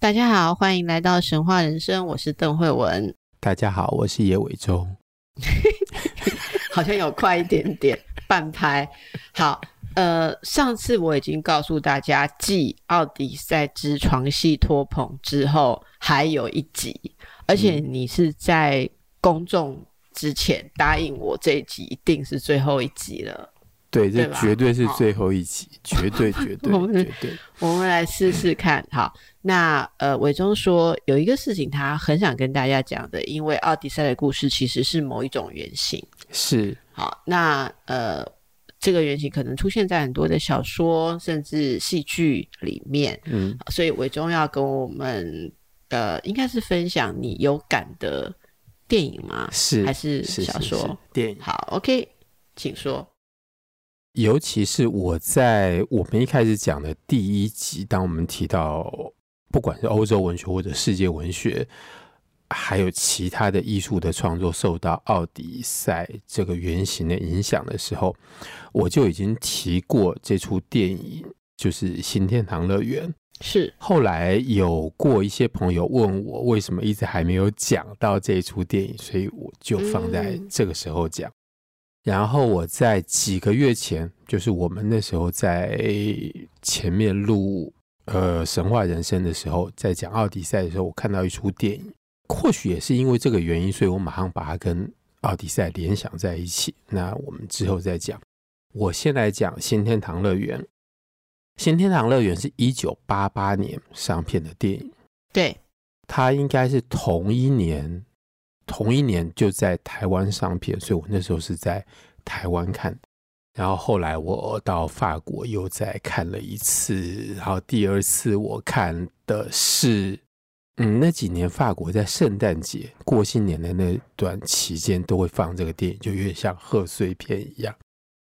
大家好，欢迎来到神话人生，我是邓慧文。大家好，我是叶伟忠。好像有快一点点半拍。好，呃，上次我已经告诉大家，继《奥迪赛之床戏拖棚》之后，还有一集，而且你是在公众之前答应我，这一集一定是最后一集了。对，这绝对是最后一集，绝对绝对绝对。我们来试试看，好。那呃，伟忠说有一个事情他很想跟大家讲的，因为奥迪赛的故事其实是某一种原型。是。好，那呃，这个原型可能出现在很多的小说甚至戏剧里面。嗯。所以伟忠要跟我们呃，应该是分享你有感的电影吗？是。还是小说？是是是电影。好，OK，请说。尤其是我在我们一开始讲的第一集，当我们提到不管是欧洲文学或者世界文学，还有其他的艺术的创作受到奥迪赛这个原型的影响的时候，我就已经提过这出电影，就是《新天堂乐园》。是后来有过一些朋友问我，为什么一直还没有讲到这出电影，所以我就放在这个时候讲。嗯然后我在几个月前，就是我们那时候在前面录呃神话人生的时候，在讲奥迪赛的时候，我看到一出电影，或许也是因为这个原因，所以我马上把它跟奥迪赛联想在一起。那我们之后再讲。我先来讲新天堂乐园。新天堂乐园是一九八八年上片的电影，对，它应该是同一年。同一年就在台湾上片，所以我那时候是在台湾看。然后后来我到法国又再看了一次，然后第二次我看的是，嗯，那几年法国在圣诞节、过新年的那段期间都会放这个电影，就有点像贺岁片一样。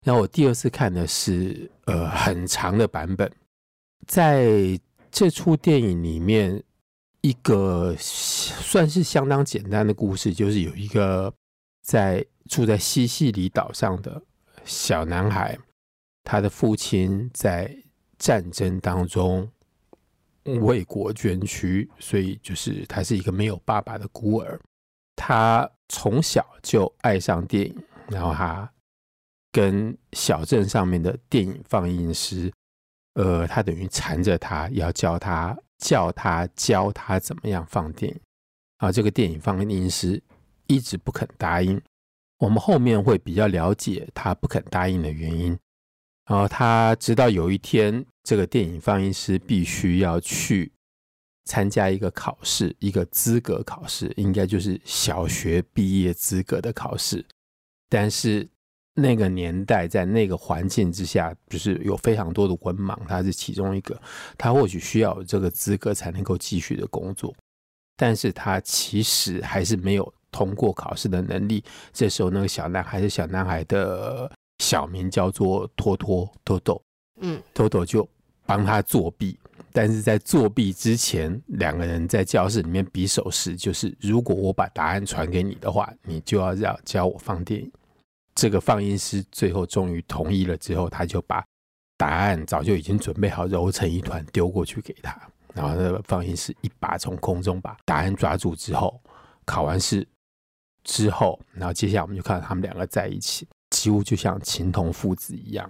然后我第二次看的是呃很长的版本，在这出电影里面。一个算是相当简单的故事，就是有一个在住在西西里岛上的小男孩，他的父亲在战争当中为国捐躯，所以就是他是一个没有爸爸的孤儿。他从小就爱上电影，然后他跟小镇上面的电影放映师，呃，他等于缠着他要教他。叫他教他怎么样放电影啊，这个电影放映师一直不肯答应。我们后面会比较了解他不肯答应的原因。然后他直到有一天，这个电影放映师必须要去参加一个考试，一个资格考试，应该就是小学毕业资格的考试，但是。那个年代，在那个环境之下，就是有非常多的文盲，他是其中一个。他或许需要有这个资格才能够继续的工作，但是他其实还是没有通过考试的能力。这时候，那个小男孩是小男孩的小名叫做托托托托，嗯，托托就帮他作弊。但是在作弊之前，两个人在教室里面比手势，就是如果我把答案传给你的话，你就要要教我放电影。这个放映师最后终于同意了之后，他就把答案早就已经准备好，揉成一团丢过去给他。然后那个放映师一把从空中把答案抓住之后，考完试之后，然后接下来我们就看到他们两个在一起，几乎就像情同父子一样。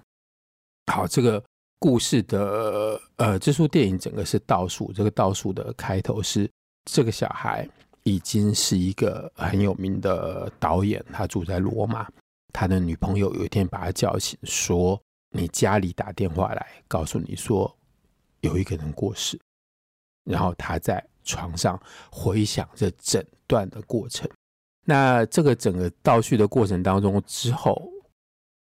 好，这个故事的呃，这出电影整个是倒数，这个倒数的开头是这个小孩已经是一个很有名的导演，他住在罗马。他的女朋友有一天把他叫醒，说：“你家里打电话来，告诉你说有一个人过世。”然后他在床上回想着整段的过程。那这个整个倒叙的过程当中之后，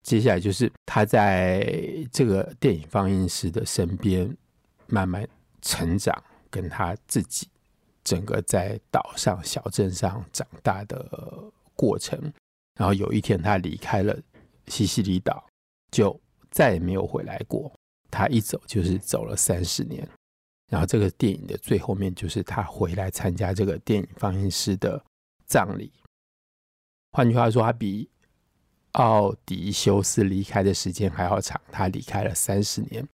接下来就是他在这个电影放映师的身边慢慢成长跟他自己整个在岛上小镇上长大的过程。然后有一天他离开了西西里岛，就再也没有回来过。他一走就是走了三十年。然后这个电影的最后面就是他回来参加这个电影放映师的葬礼。换句话说，他比奥迪修斯离开的时间还要长，他离开了三十年，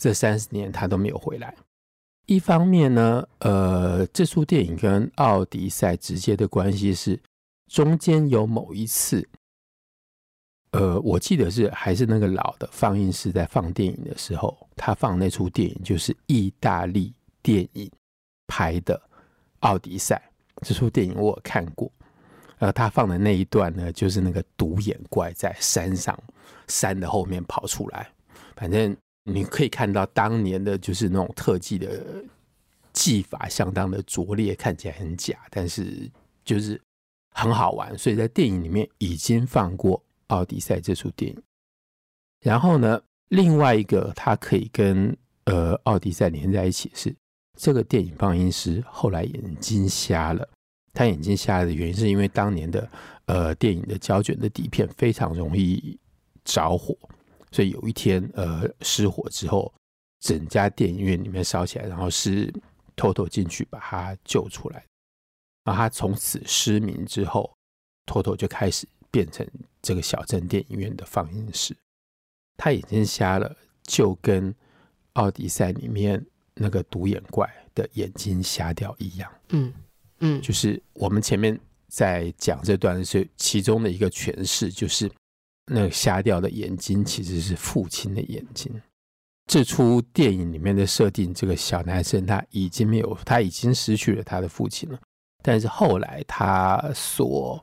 这三十年他都没有回来。一方面呢，呃，这出电影跟奥迪赛直接的关系是，中间有某一次，呃，我记得是还是那个老的放映室在放电影的时候，他放那出电影就是意大利电影拍的《奥迪赛》。这出电影我有看过。呃，他放的那一段呢，就是那个独眼怪在山上山的后面跑出来。反正你可以看到当年的就是那种特技的技法相当的拙劣，看起来很假，但是就是很好玩。所以在电影里面已经放过《奥迪赛》这出电影。然后呢，另外一个它可以跟呃《奥迪赛》连在一起是这个电影放映师后来眼睛瞎了。他眼睛瞎的原因，是因为当年的呃电影的胶卷的底片非常容易着火，所以有一天呃失火之后，整家电影院里面烧起来，然后是偷偷进去把他救出来，然后他从此失明之后，托托就开始变成这个小镇电影院的放映师。他眼睛瞎了，就跟奥迪赛里面那个独眼怪的眼睛瞎掉一样。嗯。嗯，就是我们前面在讲这段是其中的一个诠释，就是那个瞎掉的眼睛其实是父亲的眼睛。这出电影里面的设定，这个小男生他已经没有，他已经失去了他的父亲了。但是后来他所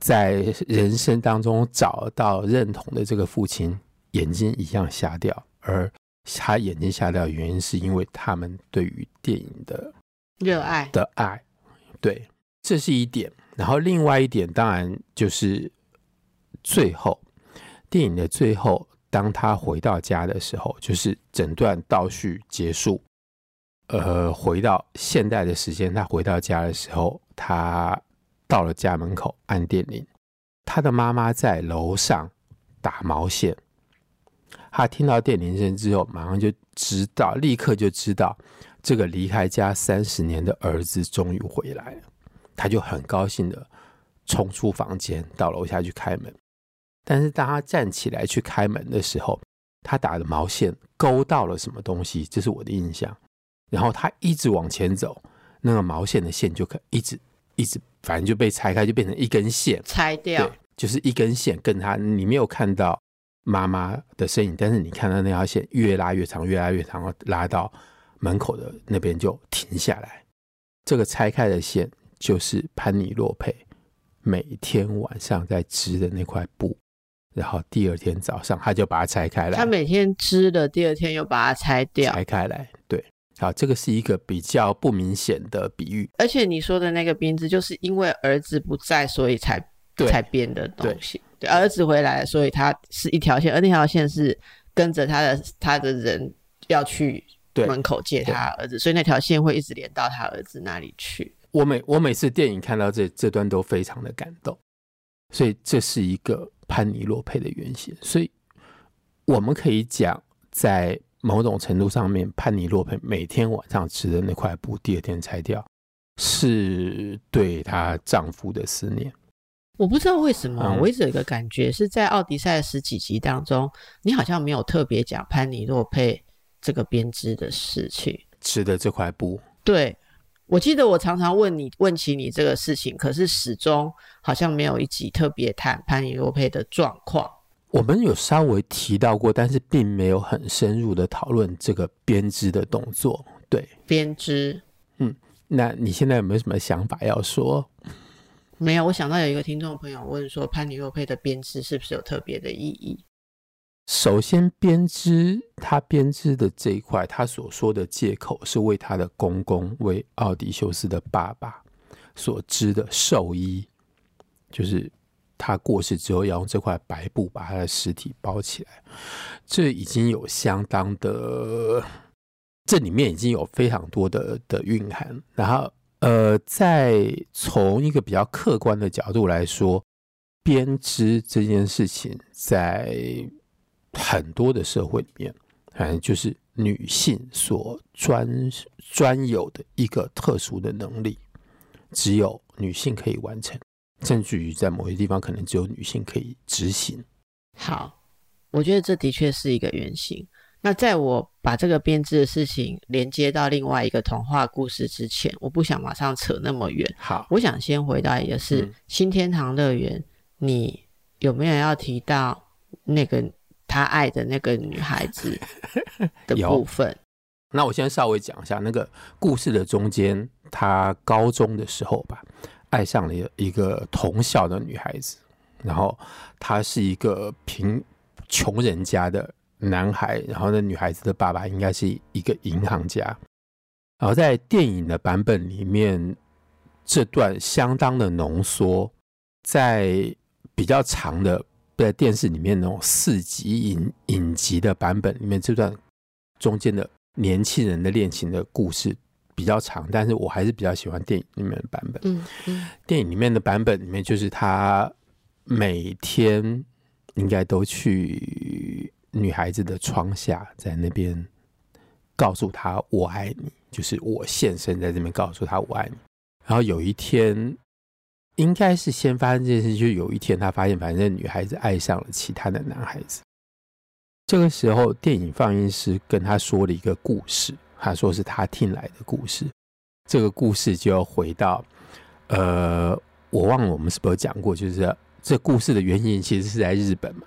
在人生当中找到认同的这个父亲，眼睛一样瞎掉，而他眼睛瞎掉的原因是因为他们对于电影的。热爱的爱，对，这是一点。然后另外一点，当然就是最后电影的最后，当他回到家的时候，就是整段倒叙结束，呃，回到现代的时间，他回到家的时候，他到了家门口按电铃，他的妈妈在楼上打毛线，他听到电铃声之后，马上就知道，立刻就知道。这个离开家三十年的儿子终于回来了，他就很高兴的冲出房间，到楼下去开门。但是当他站起来去开门的时候，他打的毛线勾到了什么东西，这是我的印象。然后他一直往前走，那个毛线的线就可一直一直，反正就被拆开，就变成一根线，拆掉，对，就是一根线。跟他，你没有看到妈妈的身影，但是你看到那条线越拉越长，越拉越长，拉到。门口的那边就停下来，这个拆开的线就是潘尼洛佩每天晚上在织的那块布，然后第二天早上他就把它拆开来。他每天织的，第二天又把它拆掉，拆开来。对，好，这个是一个比较不明显的比喻。而且你说的那个编织，就是因为儿子不在，所以才才编的东西。对，对，儿子回来，所以他是一条线，而那条线是跟着他的他的人要去。对，门口接他儿子，所以那条线会一直连到他儿子那里去。我每我每次电影看到这这段都非常的感动，所以这是一个潘尼洛佩的原型。所以我们可以讲，在某种程度上面，潘尼洛佩每天晚上吃的那块布，第二天拆掉，是对她丈夫的思念。我不知道为什么，嗯、我一直有一个感觉是在《奥迪赛》十几集当中，你好像没有特别讲潘尼洛佩。这个编织的事情，织的这块布，对，我记得我常常问你问起你这个事情，可是始终好像没有一集特别谈潘尼洛佩的状况。我们有稍微提到过，但是并没有很深入的讨论这个编织的动作。对，编织，嗯，那你现在有没有什么想法要说？没有，我想到有一个听众朋友问说，潘尼洛佩的编织是不是有特别的意义？首先，编织他编织的这一块，他所说的借口是为他的公公，为奥迪修斯的爸爸所织的寿衣，就是他过世之后要用这块白布把他的尸体包起来。这已经有相当的这里面已经有非常多的的蕴含。然后，呃，在从一个比较客观的角度来说，编织这件事情在很多的社会里面，反正就是女性所专专有的一个特殊的能力，只有女性可以完成，甚至于在某些地方，可能只有女性可以执行。好。我觉得这的确是一个原型。那在我把这个编织的事情连接到另外一个童话故事之前，我不想马上扯那么远。好，我想先回答一个是、嗯、新天堂乐园，你有没有要提到那个他爱的那个女孩子 的部分？那我先稍微讲一下那个故事的中间，他高中的时候吧，爱上了一个同校的女孩子，然后他是一个贫。穷人家的男孩，然后那女孩子的爸爸应该是一个银行家。然后在电影的版本里面，这段相当的浓缩，在比较长的在电视里面那种四集影影集的版本里面，这段中间的年轻人的恋情的故事比较长，但是我还是比较喜欢电影里面的版本。嗯嗯，电影里面的版本里面，就是他每天。应该都去女孩子的窗下，在那边告诉她我爱你，就是我现身在这边告诉她我爱你。然后有一天，应该是先发生这件事，就有一天他发现，反正女孩子爱上了其他的男孩子。这个时候，电影放映师跟他说了一个故事，他说是他听来的故事。这个故事就要回到，呃，我忘了我们是不是有讲过，就是。这故事的原因其实是在日本嘛。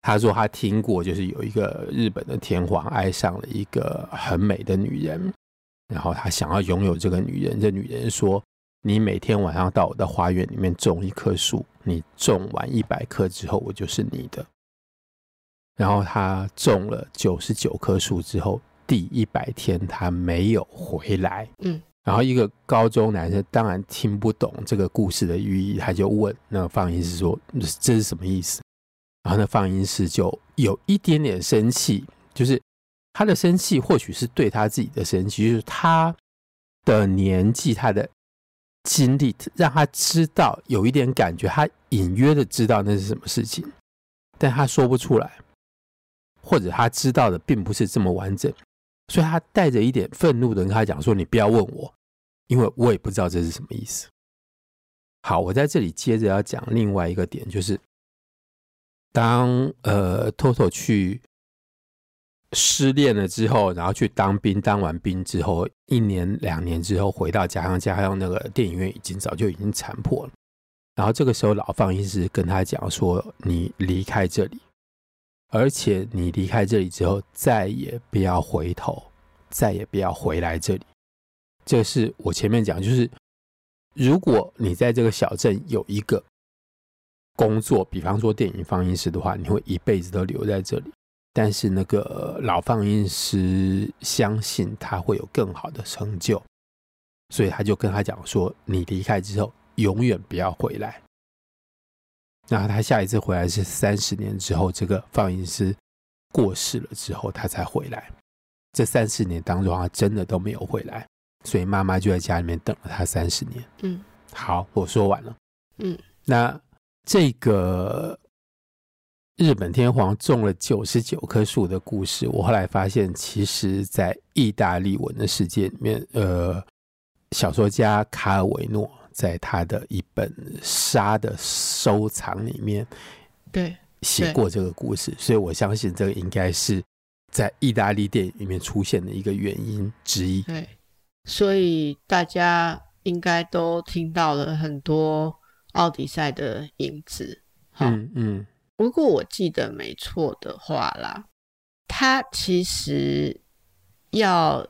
他说他听过，就是有一个日本的天皇爱上了一个很美的女人，然后他想要拥有这个女人。这女人说：“你每天晚上到我的花园里面种一棵树，你种完一百棵之后，我就是你的。”然后他种了九十九棵树之后，第一百天他没有回来。嗯。然后一个高中男生当然听不懂这个故事的寓意，他就问那个放映师说：“这是什么意思？”然后那放映师就有一点点生气，就是他的生气或许是对他自己的生气，就是他的年纪、他的经历让他知道有一点感觉，他隐约的知道那是什么事情，但他说不出来，或者他知道的并不是这么完整。所以他带着一点愤怒的跟他讲说：“你不要问我，因为我也不知道这是什么意思。”好，我在这里接着要讲另外一个点，就是当呃托托去失恋了之后，然后去当兵，当完兵之后，一年两年之后回到家乡，家乡那个电影院已经早就已经残破了。然后这个时候，老放映师跟他讲说：“你离开这里。”而且你离开这里之后，再也不要回头，再也不要回来这里。这是我前面讲，就是如果你在这个小镇有一个工作，比方说电影放映师的话，你会一辈子都留在这里。但是那个老放映师相信他会有更好的成就，所以他就跟他讲说：“你离开之后，永远不要回来。”那他下一次回来是三十年之后，这个放映师过世了之后，他才回来。这三十年当中，他真的都没有回来，所以妈妈就在家里面等了他三十年。嗯，好，我说完了。嗯，那这个日本天皇种了九十九棵树的故事，我后来发现，其实在意大利文的世界里面，呃，小说家卡尔维诺。在他的一本沙的收藏里面，对，写过这个故事，所以我相信这个应该是在意大利电影里面出现的一个原因之一。对，所以大家应该都听到了很多奥迪赛的影子。嗯嗯，如果我记得没错的话啦，他其实要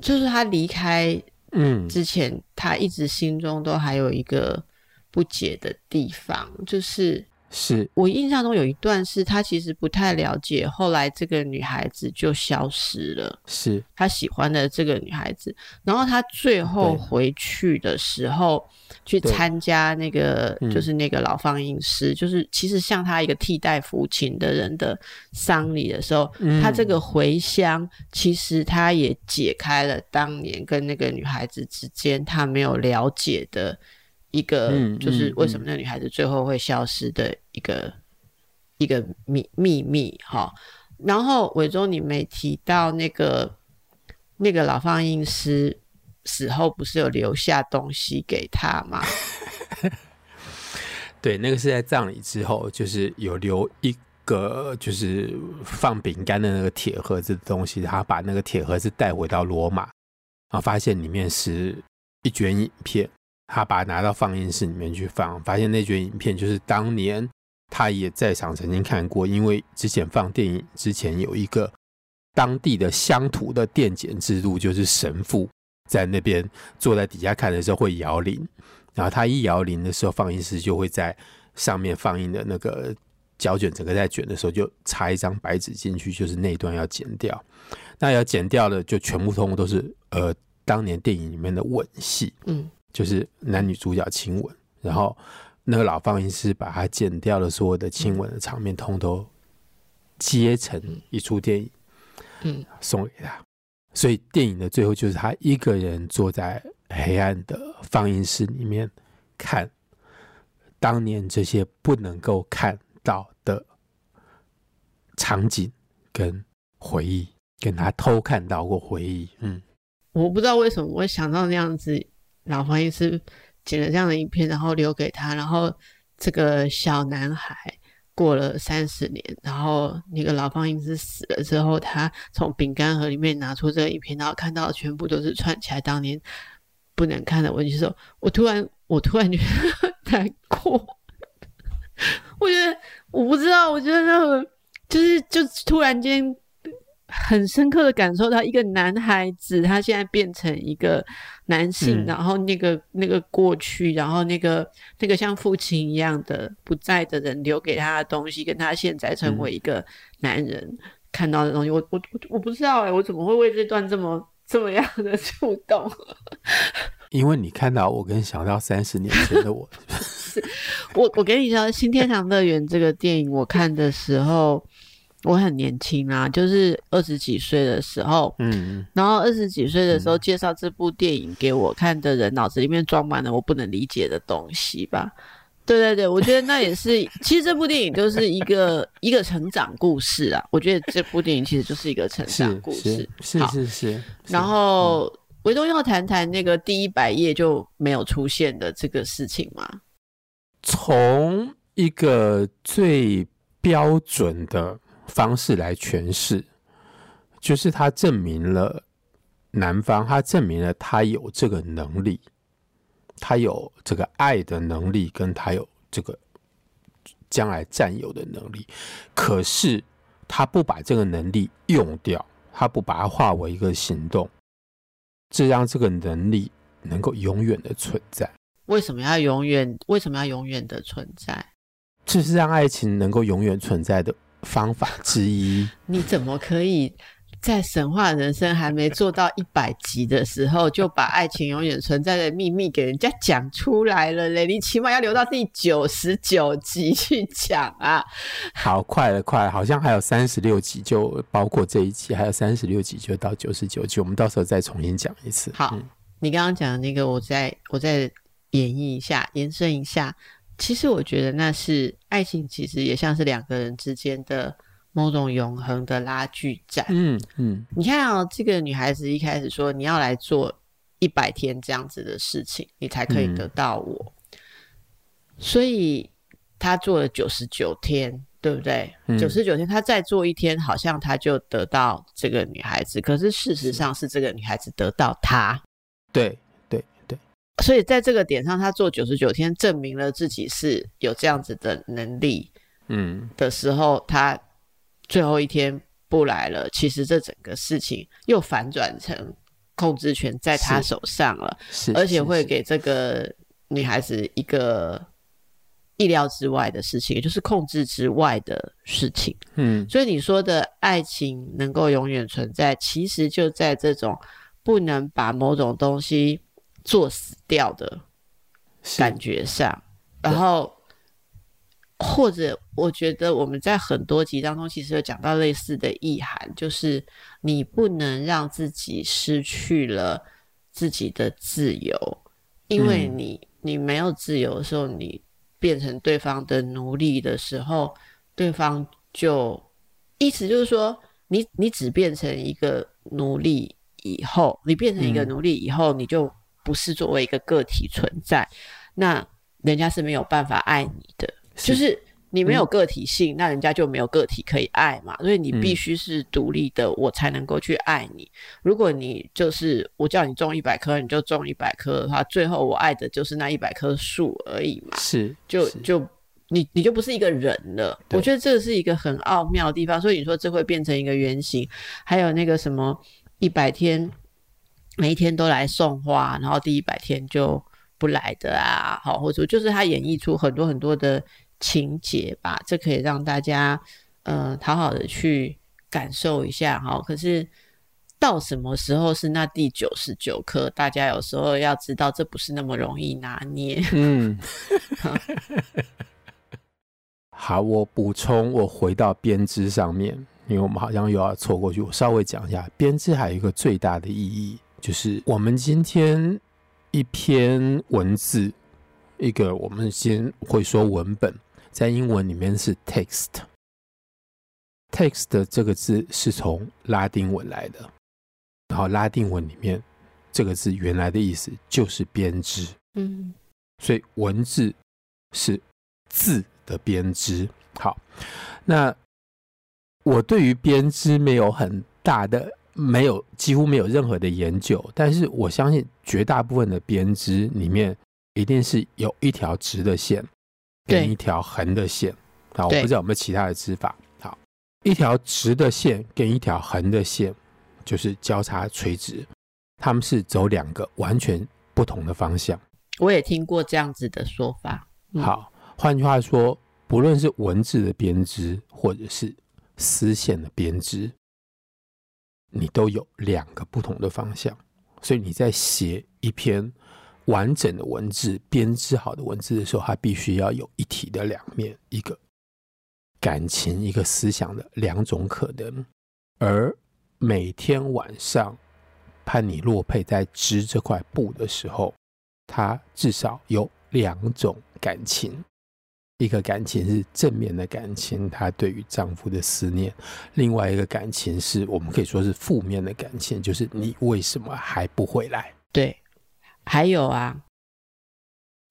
就是他离开。嗯，之前他一直心中都还有一个不解的地方，就是是。我印象中有一段是他其实不太了解，后来这个女孩子就消失了。是。他喜欢的这个女孩子，然后他最后回去的时候去参加那个，就是那个老放映师，就是其实像他一个替代父亲的人的丧礼的时候，他这个回乡，其实他也解开了当年跟那个女孩子之间他没有了解的。一个就是为什么那女孩子最后会消失的一个、嗯嗯、一个秘秘密哈，然后伟忠你没提到那个那个老放映师死后不是有留下东西给他吗？对，那个是在葬礼之后，就是有留一个就是放饼干的那个铁盒子的东西，他把那个铁盒子带回到罗马，然后发现里面是一卷影片。他把它拿到放映室里面去放，发现那卷影片就是当年他也在场曾经看过，因为之前放电影之前有一个当地的乡土的奠简制度，就是神父在那边坐在底下看的时候会摇铃，然后他一摇铃的时候，放映师就会在上面放映的那个胶卷整个在卷的时候就插一张白纸进去，就是那段要剪掉，那要剪掉的就全部通通都是呃当年电影里面的吻戏，嗯。就是男女主角亲吻，然后那个老放映师把他剪掉了所有的亲吻的场面，通通接成一出电影，嗯，送给他。所以电影的最后就是他一个人坐在黑暗的放映室里面看当年这些不能够看到的场景跟回忆，跟他偷看到过回忆。嗯，我不知道为什么我会想到那样子。老放映师剪了这样的影片，然后留给他。然后这个小男孩过了三十年，然后那个老放映师死了之后，他从饼干盒里面拿出这个影片，然后看到全部都是串起来当年不能看的。我就说，我突然，我突然觉得 难过。我觉得我不知道，我觉得那个就是，就突然间。很深刻的感受到一个男孩子，他现在变成一个男性，嗯、然后那个那个过去，然后那个那个像父亲一样的不在的人留给他的东西，跟他现在成为一个男人看到的东西，嗯、我我我不知道哎、欸，我怎么会为这段这么这么样的触动？因为你看到我跟想到三十年前的我，是我我跟你说，《新天堂乐园》这个电影我看的时候。我很年轻啊，就是二十几岁的时候，嗯，然后二十几岁的时候介绍这部电影给我看的人，脑子里面装满了我不能理解的东西吧？对对对，我觉得那也是，其实这部电影就是一个一个成长故事啊。我觉得这部电影其实就是一个成长故事，是是是，是。然后伟忠要谈谈那个第一百页就没有出现的这个事情吗？从一个最标准的。方式来诠释，就是他证明了男方，他证明了他有这个能力，他有这个爱的能力，跟他有这个将来占有的能力。可是他不把这个能力用掉，他不把它化为一个行动，这让这个能力能够永远的存在。为什么要永远？为什么要永远的存在？这是让爱情能够永远存在的。方法之一，你怎么可以在神话人生还没做到一百集的时候，就把爱情永远存在的秘密给人家讲出来了嘞？你起码要留到第九十九集去讲啊！好，快了，快了，好像还有三十六集，就包括这一集，还有三十六集就到九十九集，我们到时候再重新讲一次。好，嗯、你刚刚讲的那个，我再我再演绎一下，延伸一下。其实我觉得那是爱情，其实也像是两个人之间的某种永恒的拉锯战。嗯嗯，你看哦，这个女孩子一开始说你要来做一百天这样子的事情，你才可以得到我。嗯、所以她做了九十九天，对不对？九十九天，她再做一天，好像她就得到这个女孩子。可是事实上是这个女孩子得到他。对。所以在这个点上，他做九十九天，证明了自己是有这样子的能力。嗯，的时候，他最后一天不来了。其实这整个事情又反转成控制权在他手上了，而且会给这个女孩子一个意料之外的事情，也就是控制之外的事情。嗯，所以你说的爱情能够永远存在，其实就在这种不能把某种东西做死掉的感觉上。然后，或者我觉得我们在很多集当中，其实有讲到类似的意涵，就是你不能让自己失去了自己的自由，因为你、嗯、你没有自由的时候，你变成对方的奴隶的时候，对方就意思就是说，你你只变成一个奴隶以后，你变成一个奴隶以后，你就不是作为一个个体存在，那人家是没有办法爱你的，是就是。你没有个体性，嗯、那人家就没有个体可以爱嘛。所以你必须是独立的，嗯、我才能够去爱你。如果你就是我叫你种一百棵，你就种一百棵的话，最后我爱的就是那一百棵树而已嘛。是，就是就你你就不是一个人了。我觉得这是一个很奥妙的地方。所以你说这会变成一个原型，还有那个什么一百天，每一天都来送花，然后第一百天就不来的啊。好，或者就是他演绎出很多很多的。情节吧，这可以让大家呃好好的去感受一下哈。可是到什么时候是那第九十九颗？大家有时候要知道，这不是那么容易拿捏。嗯，好，我补充，我回到编织上面，因为我们好像又要错过去。我稍微讲一下，编织还有一个最大的意义，就是我们今天一篇文字，一个我们先会说文本。在英文里面是 text，text 这个字是从拉丁文来的，然后拉丁文里面这个字原来的意思就是编织，嗯，所以文字是字的编织。好，那我对于编织没有很大的，没有几乎没有任何的研究，但是我相信绝大部分的编织里面一定是有一条直的线。跟一条横的线，啊，我不知道有没有其他的织法。好，一条直的线跟一条横的线就是交叉垂直，他们是走两个完全不同的方向。我也听过这样子的说法。嗯、好，换句话说，不论是文字的编织或者是丝线的编织，你都有两个不同的方向，所以你在写一篇。完整的文字编织好的文字的时候，它必须要有一体的两面，一个感情，一个思想的两种可能。而每天晚上潘尼洛佩在织这块布的时候，他至少有两种感情：一个感情是正面的感情，她对于丈夫的思念；另外一个感情是我们可以说是负面的感情，就是你为什么还不回来？对。还有啊，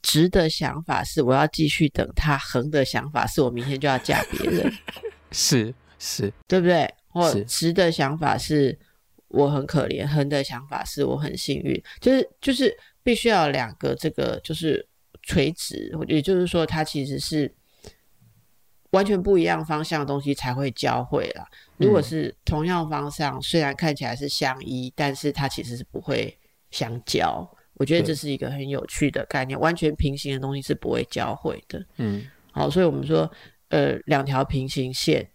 直的想法是我要继续等他；横的想法是我明天就要嫁别人，是是，对不对？或直的想法是我很可怜，横的想法是我很幸运，就是就是必须要两个这个就是垂直，也就是说，它其实是完全不一样方向的东西才会交汇啦。如果是同样方向，虽然看起来是相依，但是它其实是不会相交。我觉得这是一个很有趣的概念，完全平行的东西是不会交汇的。嗯，好，所以我们说，呃，两条平行线，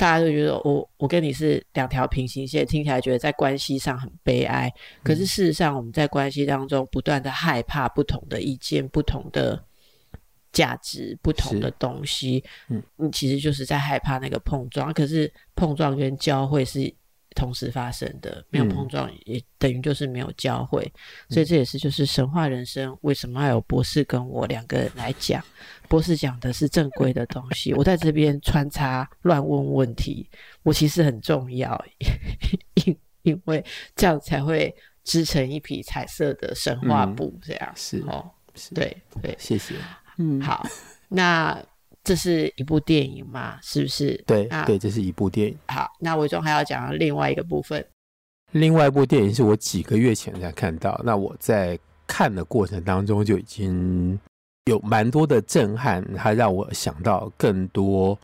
大家都觉得我我跟你是两条平行线，听起来觉得在关系上很悲哀。可是事实上，我们在关系当中不断的害怕不同的意见、不同的价值、不同的东西。嗯，你其实就是在害怕那个碰撞。可是碰撞跟交汇是。同时发生的，没有碰撞也等于就是没有交汇，嗯、所以这也是就是神话人生为什么要有博士跟我两个人来讲？博士讲的是正规的东西，我在这边穿插乱问问题，我其实很重要，因因为这样才会织成一匹彩色的神话布，这样、嗯、是哦，是对对，谢谢，嗯，好，那。这是一部电影嘛？是不是？对，对，这是一部电影。好，那伟忠还要讲另外一个部分。另外一部电影是我几个月前才看到，那我在看的过程当中就已经有蛮多的震撼，它让我想到更多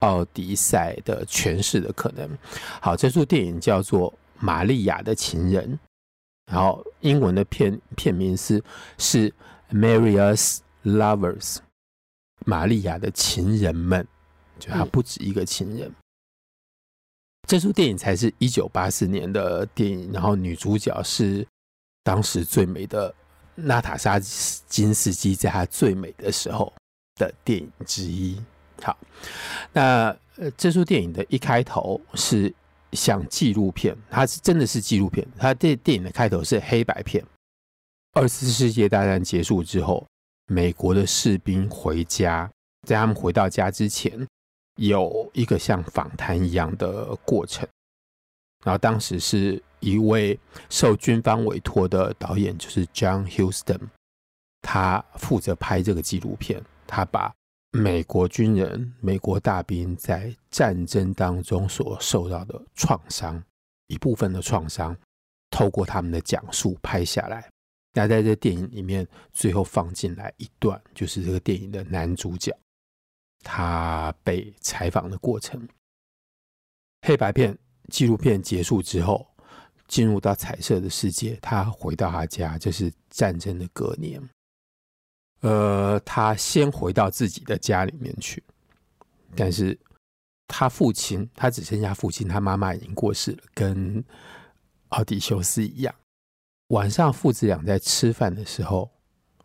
奥迪赛的诠释的可能。好，这部电影叫做《玛利亚的情人》，然后英文的片片名是是《Maria's Lovers》。玛利亚的情人们，就他不止一个情人。嗯、这出电影才是一九八四年的电影，然后女主角是当时最美的娜塔莎金斯基，在她最美的时候的电影之一。好，那这出电影的一开头是像纪录片，它是真的是纪录片。它这电影的开头是黑白片。二次世界大战结束之后，美国的士兵回家，在他们回到家之前，有一个像访谈一样的过程。然后当时是一位受军方委托的导演，就是 John Houston，他负责拍这个纪录片，他把。美国军人、美国大兵在战争当中所受到的创伤，一部分的创伤，透过他们的讲述拍下来。那在这电影里面，最后放进来一段，就是这个电影的男主角，他被采访的过程。黑白片纪录片结束之后，进入到彩色的世界，他回到他家，这是战争的隔年。呃，他先回到自己的家里面去，但是他父亲，他只剩下父亲，他妈妈已经过世了，跟奥迪修斯一样。晚上父子俩在吃饭的时候，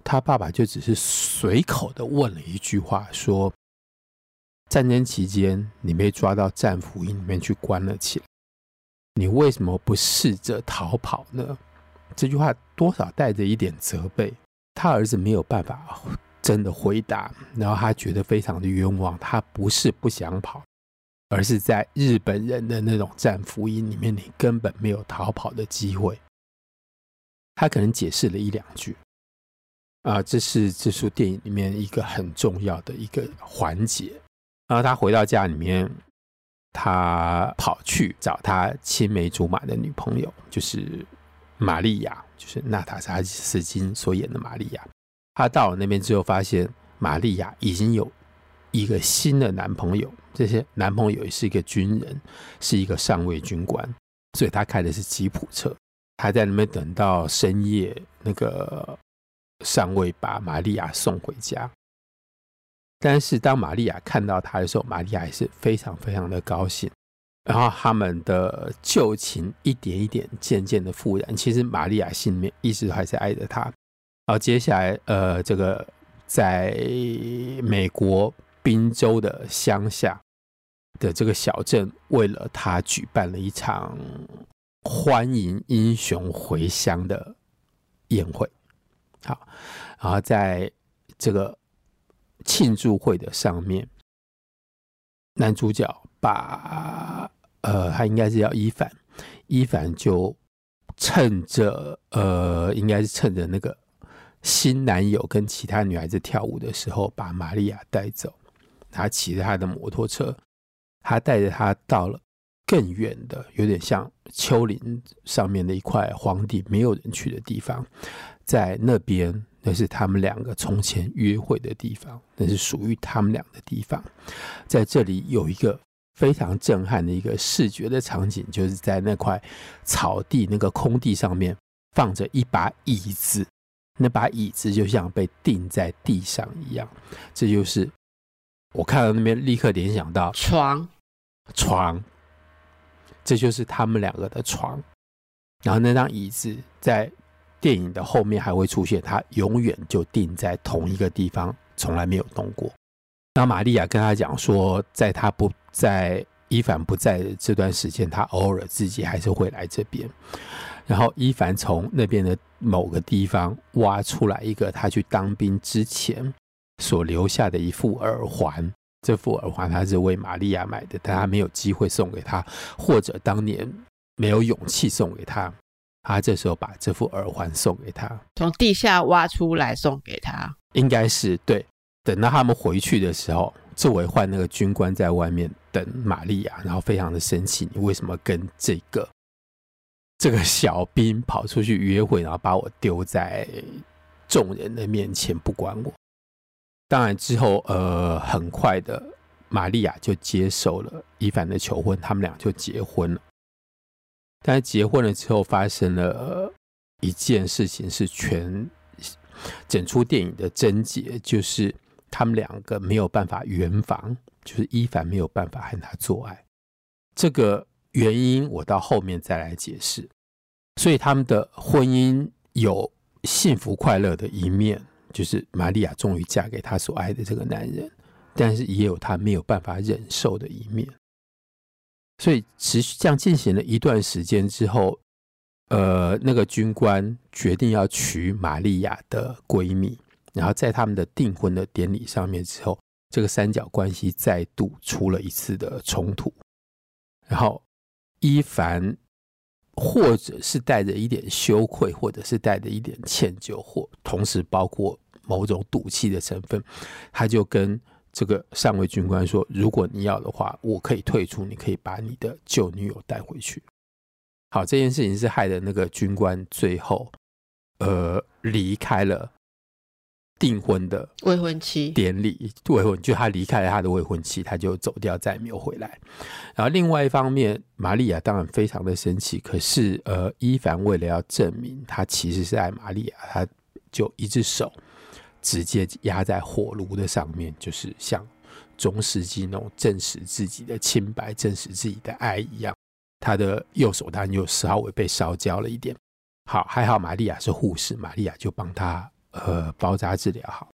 他爸爸就只是随口的问了一句话，说：“战争期间你被抓到战俘营里面去关了起来，你为什么不试着逃跑呢？”这句话多少带着一点责备。他儿子没有办法真的回答，然后他觉得非常的冤枉。他不是不想跑，而是在日本人的那种战俘营里面，你根本没有逃跑的机会。他可能解释了一两句，啊，这是这出电影里面一个很重要的一个环节。然后他回到家里面，他跑去找他青梅竹马的女朋友，就是。玛利亚就是娜塔莎·斯金所演的玛利亚，她到了那边之后，发现玛利亚已经有一个新的男朋友，这些男朋友也是一个军人，是一个上尉军官，所以他开的是吉普车，他在那边等到深夜，那个上尉把玛利亚送回家。但是当玛利亚看到他的时候，玛利亚也是非常非常的高兴。然后他们的旧情一点一点渐渐的复燃。其实玛利亚心里面一直都还是爱着他。然后接下来，呃，这个在美国宾州的乡下的这个小镇，为了他举办了一场欢迎英雄回乡的宴会。好，然后在这个庆祝会的上面，男主角把。呃，他应该是叫伊凡，伊凡就趁着呃，应该是趁着那个新男友跟其他女孩子跳舞的时候，把玛利亚带走。他骑着他的摩托车，他带着他到了更远的，有点像丘陵上面的一块荒地，没有人去的地方。在那边，那是他们两个从前约会的地方，那是属于他们俩的地方。在这里有一个。非常震撼的一个视觉的场景，就是在那块草地、那个空地上面放着一把椅子，那把椅子就像被钉在地上一样。这就是我看到那边立刻联想到床，床，这就是他们两个的床。然后那张椅子在电影的后面还会出现，它永远就定在同一个地方，从来没有动过。那玛利亚跟他讲说，在他不在伊凡不在的这段时间，他偶尔自己还是会来这边。然后伊凡从那边的某个地方挖出来一个他去当兵之前所留下的一副耳环，这副耳环他是为玛利亚买的，但他没有机会送给她，或者当年没有勇气送给她。他这时候把这副耳环送给她，从地下挖出来送给她，应该是对。等到他们回去的时候，作为换那个军官在外面等玛利亚，然后非常的生气，你为什么跟这个这个小兵跑出去约会，然后把我丢在众人的面前不管我？当然之后，呃，很快的，玛利亚就接受了伊凡的求婚，他们俩就结婚了。但是结婚了之后，发生了一件事情，是全整出电影的症结，就是。他们两个没有办法圆房，就是伊凡没有办法和他做爱。这个原因我到后面再来解释。所以他们的婚姻有幸福快乐的一面，就是玛利亚终于嫁给他所爱的这个男人，但是也有他没有办法忍受的一面。所以持续这样进行了一段时间之后，呃，那个军官决定要娶玛利亚的闺蜜。然后在他们的订婚的典礼上面之后，这个三角关系再度出了一次的冲突。然后伊凡或者是带着一点羞愧，或者是带着一点歉疚，或同时包括某种赌气的成分，他就跟这个上尉军官说：“如果你要的话，我可以退出，你可以把你的旧女友带回去。”好，这件事情是害的那个军官最后呃离开了。订婚的未婚妻典礼，未婚就他离开了他的未婚妻，他就走掉，再也没有回来。然后另外一方面，玛利亚当然非常的生气。可是呃，伊凡为了要证明他其实是爱玛利亚，他就一只手直接压在火炉的上面，就是像中世纪那种证实自己的清白、证实自己的爱一样。他的右手当然又稍微被烧焦了一点。好，还好玛利亚是护士，玛利亚就帮他。呃，包扎治疗好，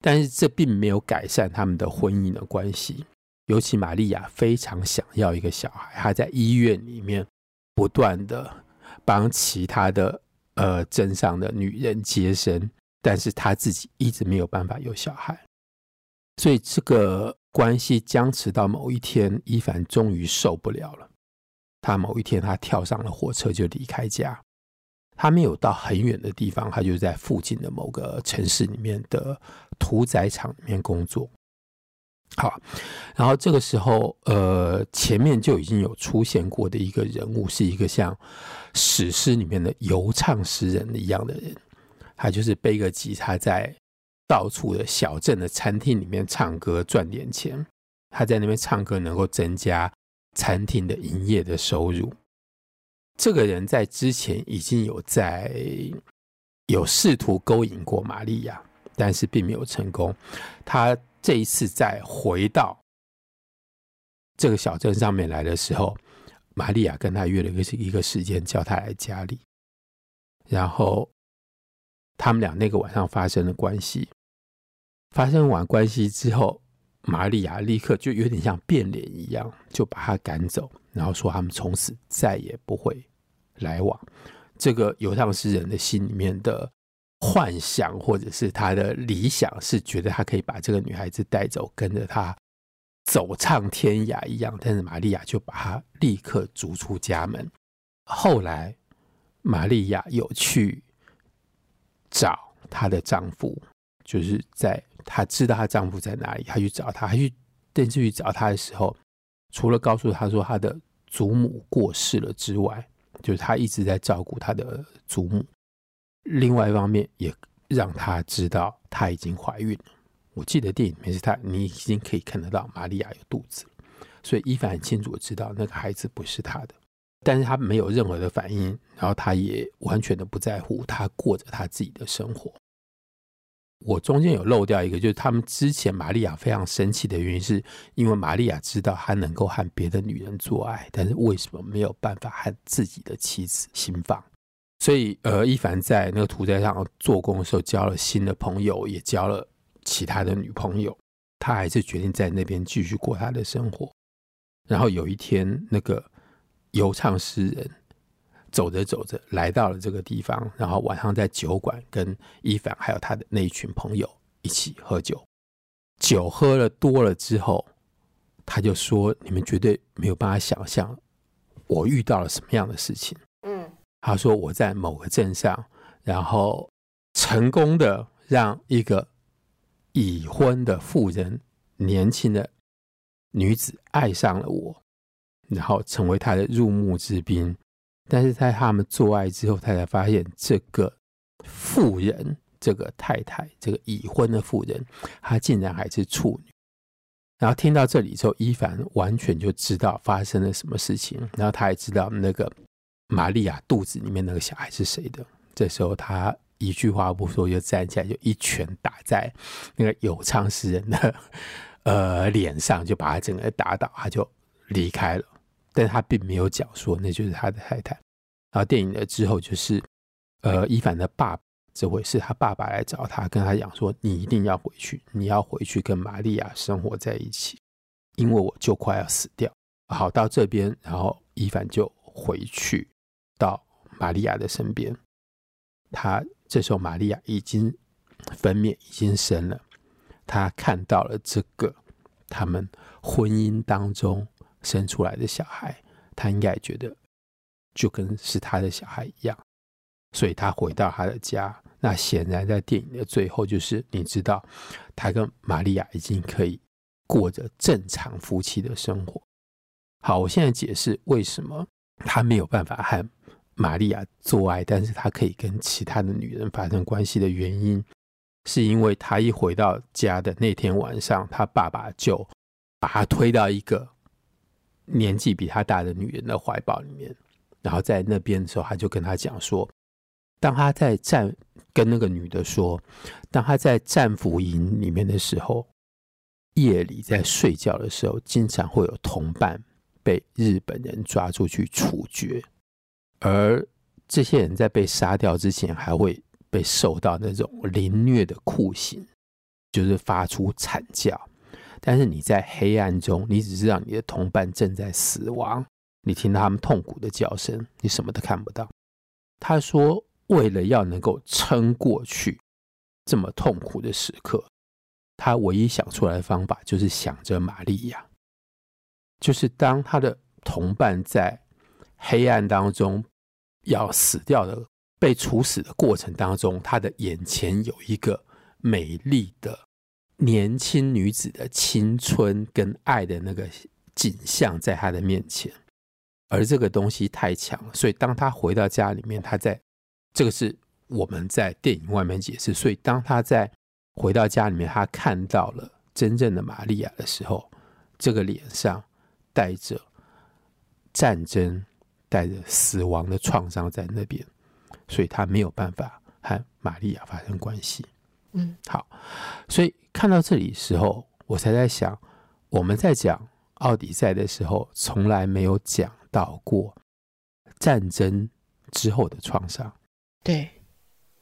但是这并没有改善他们的婚姻的关系。尤其玛利亚非常想要一个小孩，她在医院里面不断的帮其他的呃镇上的女人接生，但是她自己一直没有办法有小孩，所以这个关系僵持到某一天，伊凡终于受不了了。他某一天，他跳上了火车就离开家。他没有到很远的地方，他就在附近的某个城市里面的屠宰场里面工作。好，然后这个时候，呃，前面就已经有出现过的一个人物，是一个像史诗里面的游唱诗人一样的人，他就是背个吉他，在到处的小镇的餐厅里面唱歌赚点钱。他在那边唱歌，能够增加餐厅的营业的收入。这个人在之前已经有在有试图勾引过玛利亚，但是并没有成功。他这一次再回到这个小镇上面来的时候，玛利亚跟他约了一个一个时间，叫他来家里。然后他们俩那个晚上发生了关系。发生完关系之后，玛利亚立刻就有点像变脸一样，就把他赶走，然后说他们从此再也不会。来往，这个游唱诗人的心里面的幻想，或者是他的理想，是觉得他可以把这个女孩子带走，跟着他走唱天涯一样。但是玛利亚就把他立刻逐出家门。后来，玛利亚有去找她的丈夫，就是在她知道她丈夫在哪里，她去找他，她去电视去找他的时候，除了告诉他说他的祖母过世了之外，就是他一直在照顾他的祖母，另外一方面也让他知道他已经怀孕了。我记得电影里面是他，你已经可以看得到玛利亚有肚子，所以伊凡很清楚的知道那个孩子不是他的，但是他没有任何的反应，然后他也完全的不在乎，他过着他自己的生活。我中间有漏掉一个，就是他们之前玛利亚非常生气的原因，是因为玛利亚知道他能够和别的女人做爱，但是为什么没有办法和自己的妻子行房？所以，呃，伊凡在那个屠宰场做工的时候，交了新的朋友，也交了其他的女朋友，他还是决定在那边继续过他的生活。然后有一天，那个游唱诗人。走着走着，来到了这个地方，然后晚上在酒馆跟伊凡还有他的那一群朋友一起喝酒。酒喝了多了之后，他就说：“你们绝对没有办法想象我遇到了什么样的事情。”嗯，他说：“我在某个镇上，然后成功的让一个已婚的妇人，年轻的女子爱上了我，然后成为他的入幕之宾。”但是在他们做爱之后，他才发现这个妇人，这个太太，这个已婚的妇人，她竟然还是处女。然后听到这里之后，伊凡完全就知道发生了什么事情。然后他也知道那个玛利亚肚子里面那个小孩是谁的。这时候他一句话不说就站起来，就一拳打在那个有唱诗人的呃脸上，就把他整个打倒，他就离开了。但他并没有讲说那就是他的太太。然后电影的之后就是呃伊凡的爸爸，这回是他爸爸来找他，跟他讲说：“你一定要回去，你要回去跟玛利亚生活在一起，因为我就快要死掉。”好，到这边，然后伊凡就回去到玛利亚的身边。他这时候玛利亚已经分娩，已经生了。他看到了这个他们婚姻当中生出来的小孩，他应该觉得就跟是他的小孩一样，所以他回到他的家。那显然在电影的最后，就是你知道，他跟玛利亚已经可以过着正常夫妻的生活。好，我现在解释为什么他没有办法和玛利亚做爱，但是他可以跟其他的女人发生关系的原因，是因为他一回到家的那天晚上，他爸爸就把他推到一个年纪比他大的女人的怀抱里面，然后在那边的时候，他就跟他讲说，当他在战跟那个女的说，当他在战俘营里面的时候，夜里在睡觉的时候，经常会有同伴。被日本人抓出去处决，而这些人在被杀掉之前，还会被受到那种凌虐的酷刑，就是发出惨叫。但是你在黑暗中，你只知道你的同伴正在死亡，你听到他们痛苦的叫声，你什么都看不到。他说，为了要能够撑过去这么痛苦的时刻，他唯一想出来的方法就是想着玛利亚。就是当他的同伴在黑暗当中要死掉的、被处死的过程当中，他的眼前有一个美丽的年轻女子的青春跟爱的那个景象在他的面前，而这个东西太强了，所以当他回到家里面，他在这个是我们在电影外面解释，所以当他在回到家里面，他看到了真正的玛利亚的时候，这个脸上。带着战争、带着死亡的创伤在那边，所以他没有办法和玛利亚发生关系。嗯，好，所以看到这里时候，我才在想，我们在讲奥迪赛的时候，从来没有讲到过战争之后的创伤。对，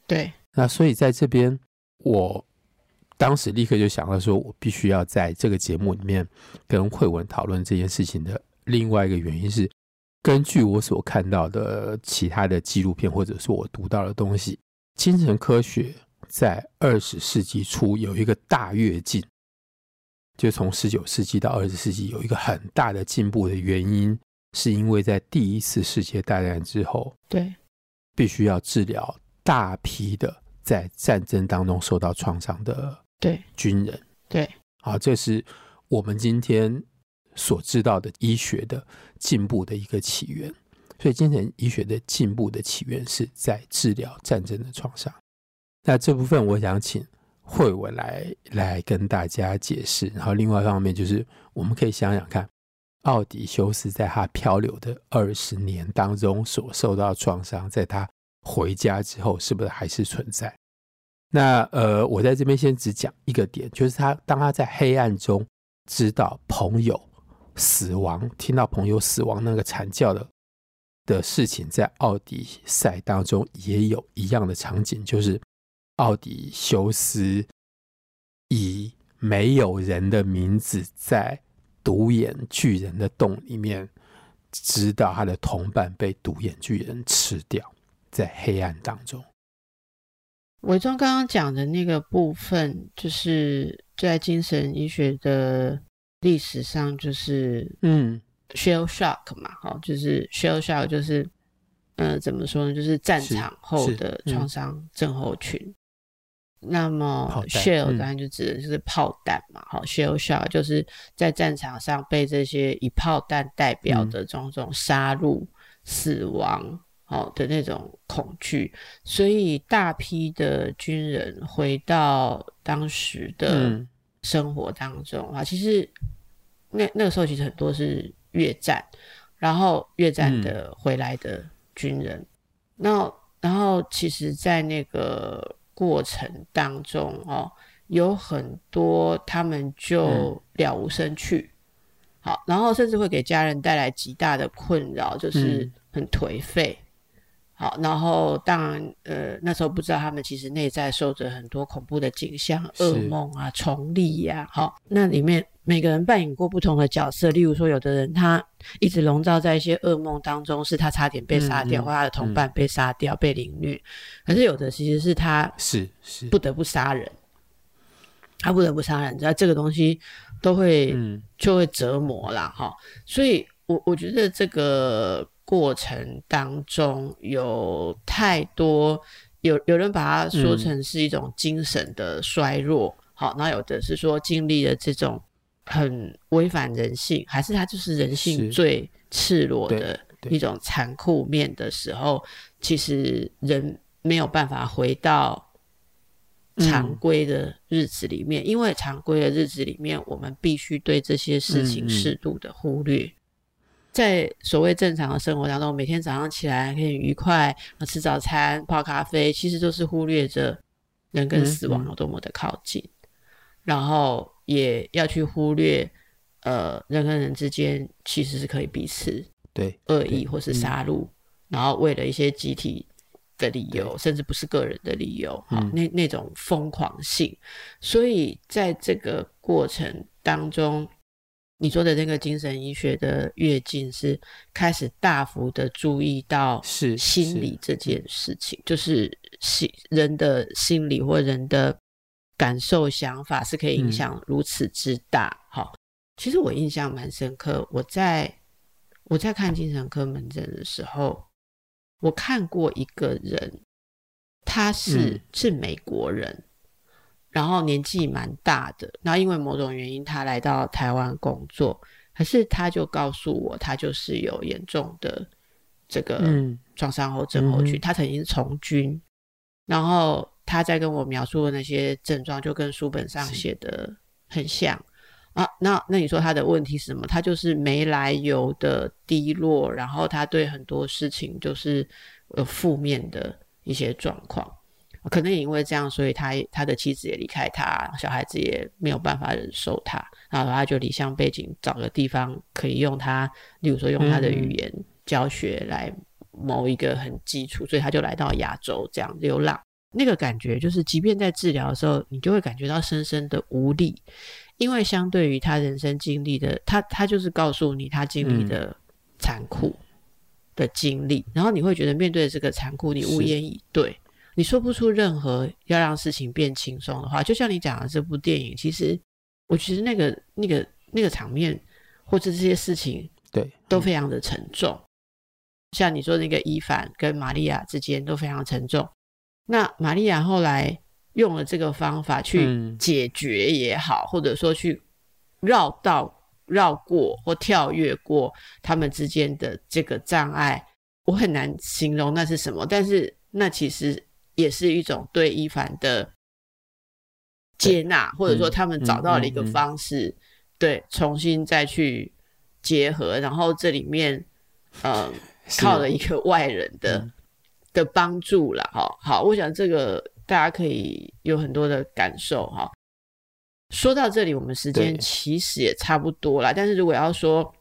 对。那所以在这边，我。当时立刻就想到说，我必须要在这个节目里面跟慧文讨论这件事情的另外一个原因是，根据我所看到的其他的纪录片，或者是我读到的东西，精神科学在二十世纪初有一个大跃进，就从十九世纪到二十世纪有一个很大的进步的原因，是因为在第一次世界大战之后，对，必须要治疗大批的在战争当中受到创伤的。对军人，对，好，这是我们今天所知道的医学的进步的一个起源。所以，精神医学的进步的起源是在治疗战争的创伤。那这部分，我想请慧文来来跟大家解释。然后，另外一方面就是，我们可以想想看，奥迪修斯在他漂流的二十年当中所受到创伤，在他回家之后，是不是还是存在？那呃，我在这边先只讲一个点，就是他当他在黑暗中知道朋友死亡，听到朋友死亡那个惨叫的的事情，在奥迪赛当中也有一样的场景，就是奥迪修斯以没有人的名字在独眼巨人的洞里面，知道他的同伴被独眼巨人吃掉，在黑暗当中。伟忠刚刚讲的那个部分，就是在精神医学的历史上，就是嗯，shell shock 嘛，哈，就是 shell shock，就是呃，怎么说呢？就是战场后的创伤症候群。嗯、那么 shell 当然就指的就是炮弹嘛，好、嗯、shell shock 就是在战场上被这些以炮弹代表的种种杀戮、嗯、死亡。好的那种恐惧，所以大批的军人回到当时的生活当中啊，嗯、其实那那个时候其实很多是越战，然后越战的回来的军人，嗯、那然后其实，在那个过程当中哦，有很多他们就了无生趣，嗯、好，然后甚至会给家人带来极大的困扰，就是很颓废。嗯好，然后当然，呃，那时候不知道他们其实内在受着很多恐怖的景象、噩梦啊、重力呀、啊。好，那里面每个人扮演过不同的角色，例如说，有的人他一直笼罩在一些噩梦当中，是他差点被杀掉，或他的同伴被杀掉、嗯、被凌虐。可是有的其实是他是是不得不杀人，他不得不杀人，知道这个东西都会就会折磨啦。哈、嗯，所以我我觉得这个。过程当中有太多，有有人把它说成是一种精神的衰弱，嗯、好，那有的是说经历了这种很违反人性，还是它就是人性最赤裸的一种残酷面的时候，其实人没有办法回到常规的日子里面，嗯、因为常规的日子里面，我们必须对这些事情适度的忽略。嗯嗯在所谓正常的生活当中，每天早上起来可以愉快吃早餐、泡咖啡，其实都是忽略着人跟死亡有多么的靠近，然后也要去忽略，呃，人跟人之间其实是可以彼此对恶意或是杀戮，嗯、然后为了一些集体的理由，甚至不是个人的理由，哈、嗯，那那种疯狂性，所以在这个过程当中。你说的那个精神医学的跃进是开始大幅的注意到是。心理这件事情，就是心人的心理或人的感受想法是可以影响如此之大。好、嗯，其实我印象蛮深刻，我在我在看精神科门诊的时候，我看过一个人，他是、嗯、是美国人。然后年纪蛮大的，然后因为某种原因，他来到台湾工作，可是他就告诉我，他就是有严重的这个创伤后症候群，嗯、他曾经从军，然后他在跟我描述的那些症状，就跟书本上写的很像啊。那那你说他的问题是什么？他就是没来由的低落，然后他对很多事情就是有负面的一些状况。可能也因为这样，所以他他的妻子也离开他，小孩子也没有办法忍受他，然后他就离乡背井，找个地方可以用他，例如说用他的语言教学来谋一个很基础，所以他就来到亚洲这样流浪。那个感觉就是，即便在治疗的时候，你就会感觉到深深的无力，因为相对于他人生经历的，他他就是告诉你他经历的残酷的经历，然后你会觉得面对这个残酷，你无言以对。你说不出任何要让事情变轻松的话，就像你讲的这部电影，其实我觉得那个、那个、那个场面或者这些事情，对，都非常的沉重。像你说那个伊凡跟玛利亚之间都非常沉重。那玛利亚后来用了这个方法去解决也好，或者说去绕道、绕过或跳跃过他们之间的这个障碍，我很难形容那是什么，但是那其实。也是一种对伊凡的接纳，或者说他们找到了一个方式，对，重新再去结合，然后这里面，呃，靠了一个外人的、嗯、的帮助了，哈，好，我想这个大家可以有很多的感受，哈。说到这里，我们时间其实也差不多了，但是如果要说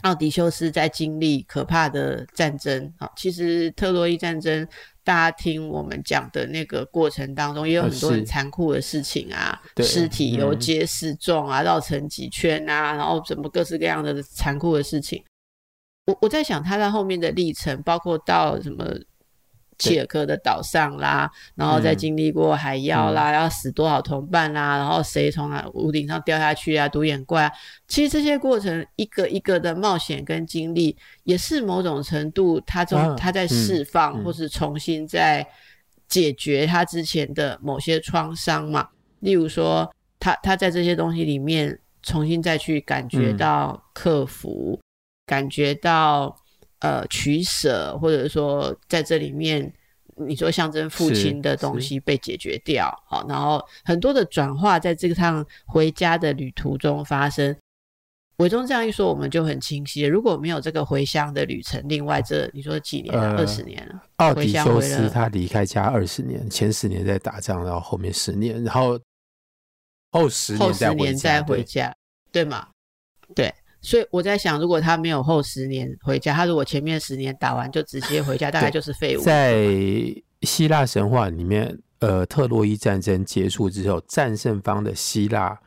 奥迪修斯在经历可怕的战争，啊，其实特洛伊战争。大家听我们讲的那个过程当中，也有很多很残酷的事情啊，尸体游街示众啊，绕成几圈啊，然后什么各式各样的残酷的事情。我我在想他在后面的历程，包括到什么。契尔克的岛上啦，然后再经历过海妖啦，要、嗯、死多少同伴啦，然后谁从屋顶上掉下去啊，独眼怪啊，其实这些过程一个一个的冒险跟经历，也是某种程度他从、啊、他在释放，嗯、或是重新在解决他之前的某些创伤嘛。嗯、例如说，他他在这些东西里面重新再去感觉到克服，嗯、感觉到。呃，取舍，或者说在这里面，你说象征父亲的东西被解决掉，好，然后很多的转化在这个趟回家的旅途中发生。伟忠这样一说，我们就很清晰了。如果没有这个回乡的旅程，另外这你说几年了？二十年了。奥迪修斯他离开家二十年，前十年在打仗，然后后面十年，然后后十年再回家，回家对，对吗？对，所以我在想，如果他没有后十年回家，他如果前面十年打完就直接回家，大概就是废物。在希腊神话里面，呃，特洛伊战争结束之后，战胜方的希腊。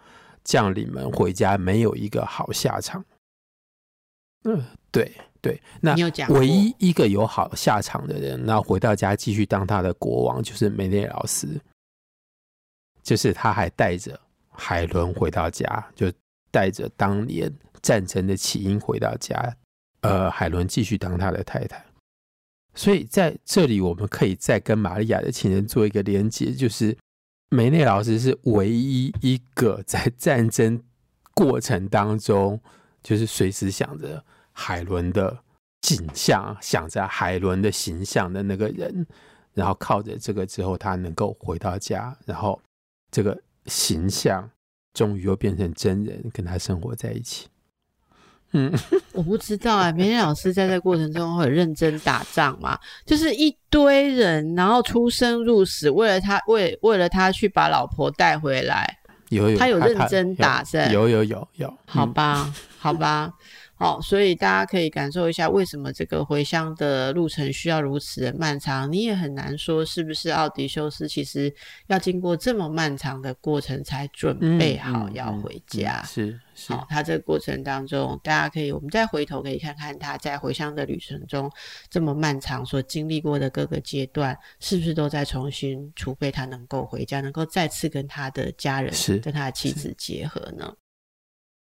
将领们回家没有一个好下场。嗯，对对，那唯一一个有好下场的人，那回到家继续当他的国王，就是梅内劳斯。就是他还带着海伦回到家，就带着当年战争的起因回到家。呃，海伦继续当他的太太。所以在这里，我们可以再跟玛利亚的情人做一个连接，就是。梅内老师是唯一一个在战争过程当中，就是随时想着海伦的景象，想着海伦的形象的那个人，然后靠着这个之后，他能够回到家，然后这个形象终于又变成真人，跟他生活在一起。嗯，我不知道啊。明天老师在这过程中会认真打仗吗？就是一堆人，然后出生入死，为了他，为为了他去把老婆带回来。有有，他有认真打在，有有有有，有。好吧，好吧。好，所以大家可以感受一下，为什么这个回乡的路程需要如此的漫长？你也很难说是不是奥迪修斯其实要经过这么漫长的过程才准备好要回家。嗯嗯嗯、是是，好，他这个过程当中，大家可以我们再回头可以看看他在回乡的旅程中这么漫长所经历过的各个阶段，是不是都在重新储备他能够回家，能够再次跟他的家人、跟他的妻子结合呢？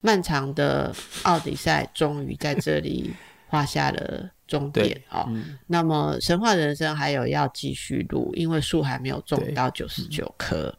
漫长的奥迪赛终于在这里画下了终点哦、嗯。那么神话人生还有要继续录，因为树还没有种到九十九棵。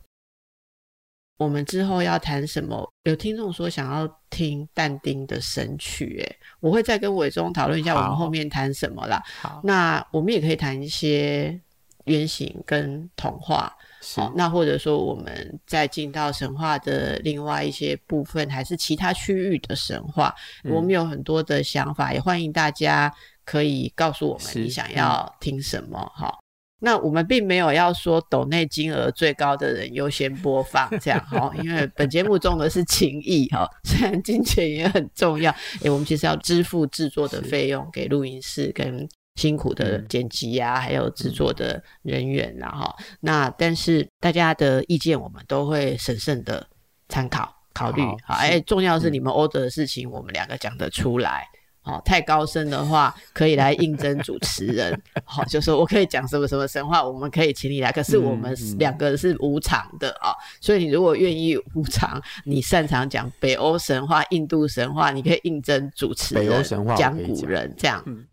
我们之后要谈什么？有听众说想要听但丁的神曲，哎，我会再跟伟忠讨论一下，我们后面谈什么啦。好，那我们也可以谈一些原型跟童话。好，那或者说我们再进到神话的另外一些部分，还是其他区域的神话，我们有很多的想法，也欢迎大家可以告诉我们你想要听什么。好，那我们并没有要说抖内金额最高的人优先播放这样哈，因为本节目重的是情谊哈，虽然金钱也很重要，诶，我们其实要支付制作的费用给录音室跟。辛苦的剪辑呀、啊，还有制作的人员、啊，然、嗯、后那但是大家的意见我们都会审慎的参考考虑。好，哎、欸，重要是你们 order 的事情，我们两个讲得出来。好、嗯，太高深的话可以来应征主持人。好，就说我可以讲什么什么神话，我们可以请你来。可是我们两个是无偿的啊、嗯，所以你如果愿意无偿，你擅长讲北欧神话、印度神话，你可以应征主持人。北欧神话讲古人这样。嗯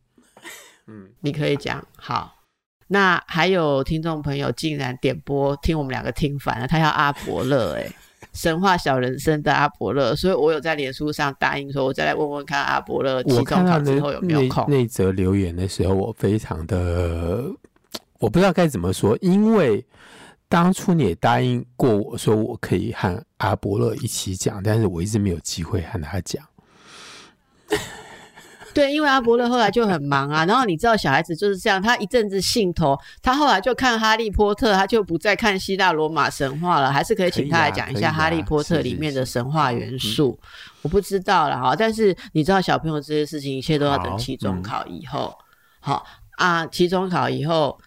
嗯，你可以讲好。那还有听众朋友竟然点播听我们两个听烦了，他要阿伯乐哎，神话小人生的阿伯乐，所以我有在脸书上答应说，我再来问问看阿伯乐期中考之后有没有空。那则留言的时候，我非常的我不知道该怎么说，因为当初你也答应过我说我可以和阿伯乐一起讲，但是我一直没有机会和他讲。对，因为阿伯乐后来就很忙啊，然后你知道小孩子就是这样，他一阵子兴头，他后来就看哈利波特，他就不再看希腊罗马神话了，还是可以请他来讲一下哈利波特里面的神话元素。啊啊、我不知道了哈，但是你知道小朋友这些事情，一切都要等期中考以后。好、啊，期中考以后，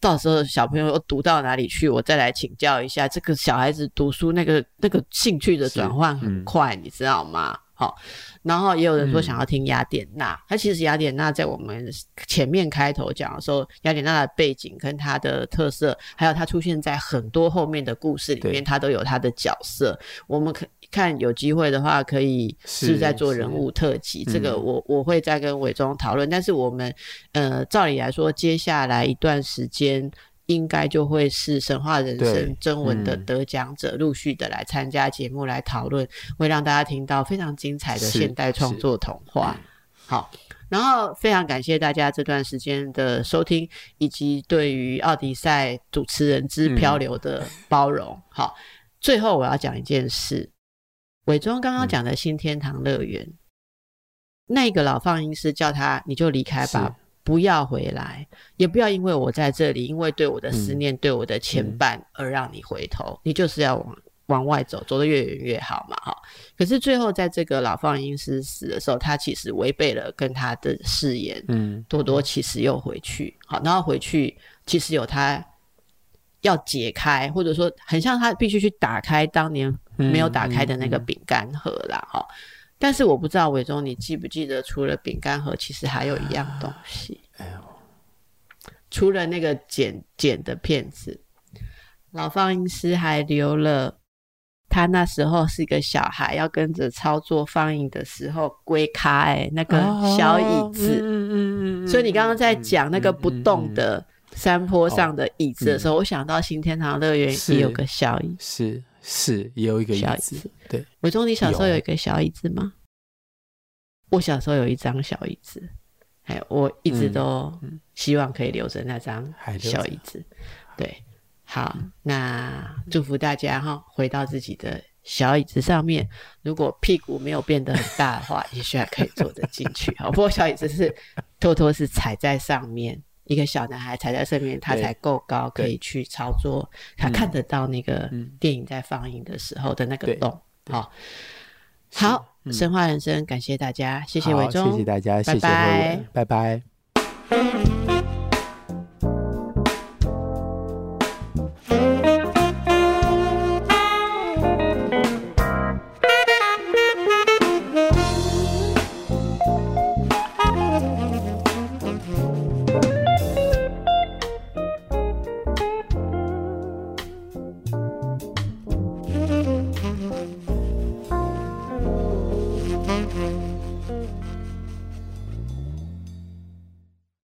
到时候小朋友又读到哪里去，我再来请教一下。这个小孩子读书那个那个兴趣的转换很快，嗯、你知道吗？好。然后也有人说想要听雅典娜，他、嗯、其实雅典娜在我们前面开头讲的时候，雅典娜的背景跟她的特色，还有她出现在很多后面的故事里面，她都有她的角色。我们可看有机会的话，可以是在做人物特辑，这个我我会再跟伟忠讨论。但是我们呃，照理来说，接下来一段时间。应该就会是神话人生征文的得奖者陆续的来参加节目来讨论，会让大家听到非常精彩的现代创作童话。好，然后非常感谢大家这段时间的收听，以及对于奥迪赛主持人之漂流的包容。好，最后我要讲一件事，伪装刚刚讲的新天堂乐园，嗯、那个老放映师叫他，你就离开吧，不要回来，也不要因为我在这里，因为对我的思念，嗯、对我的牵绊而让你回头，你就是要往往外走，走得越远越好嘛，哈。可是最后在这个老放映师死的时候，他其实违背了跟他的誓言，嗯，多多其实又回去，好，然后回去其实有他要解开，或者说很像他必须去打开当年没有打开的那个饼干盒啦，哈、嗯。但是我不知道伟忠，你记不记得除了饼干盒，其实还有一样东西，哎呦，除了那个剪剪的片子，老放映师还留了。他那时候是一个小孩，要跟着操作放映的时候，龟卡哎，那个小椅子，嗯嗯嗯，所以你刚刚在讲那个不动的山坡上的椅子的时候，我想到新天堂乐园也有个小椅，是是也有一个小椅子，对。伟忠，你小时候有一个小椅子吗？我小时候有一张小椅子，哎，我一直都希望可以留着那张小椅子，对。好，那祝福大家哈，回到自己的小椅子上面。如果屁股没有变得很大的话，也许还可以坐得进去。好，不过小椅子是偷偷是踩在上面，一个小男孩踩在上面，他才够高，可以去操作，他看得到那个电影在放映的时候的那个洞。好，好，生化人生，感谢大家，谢谢伟忠，谢谢大家，谢谢各位，拜拜。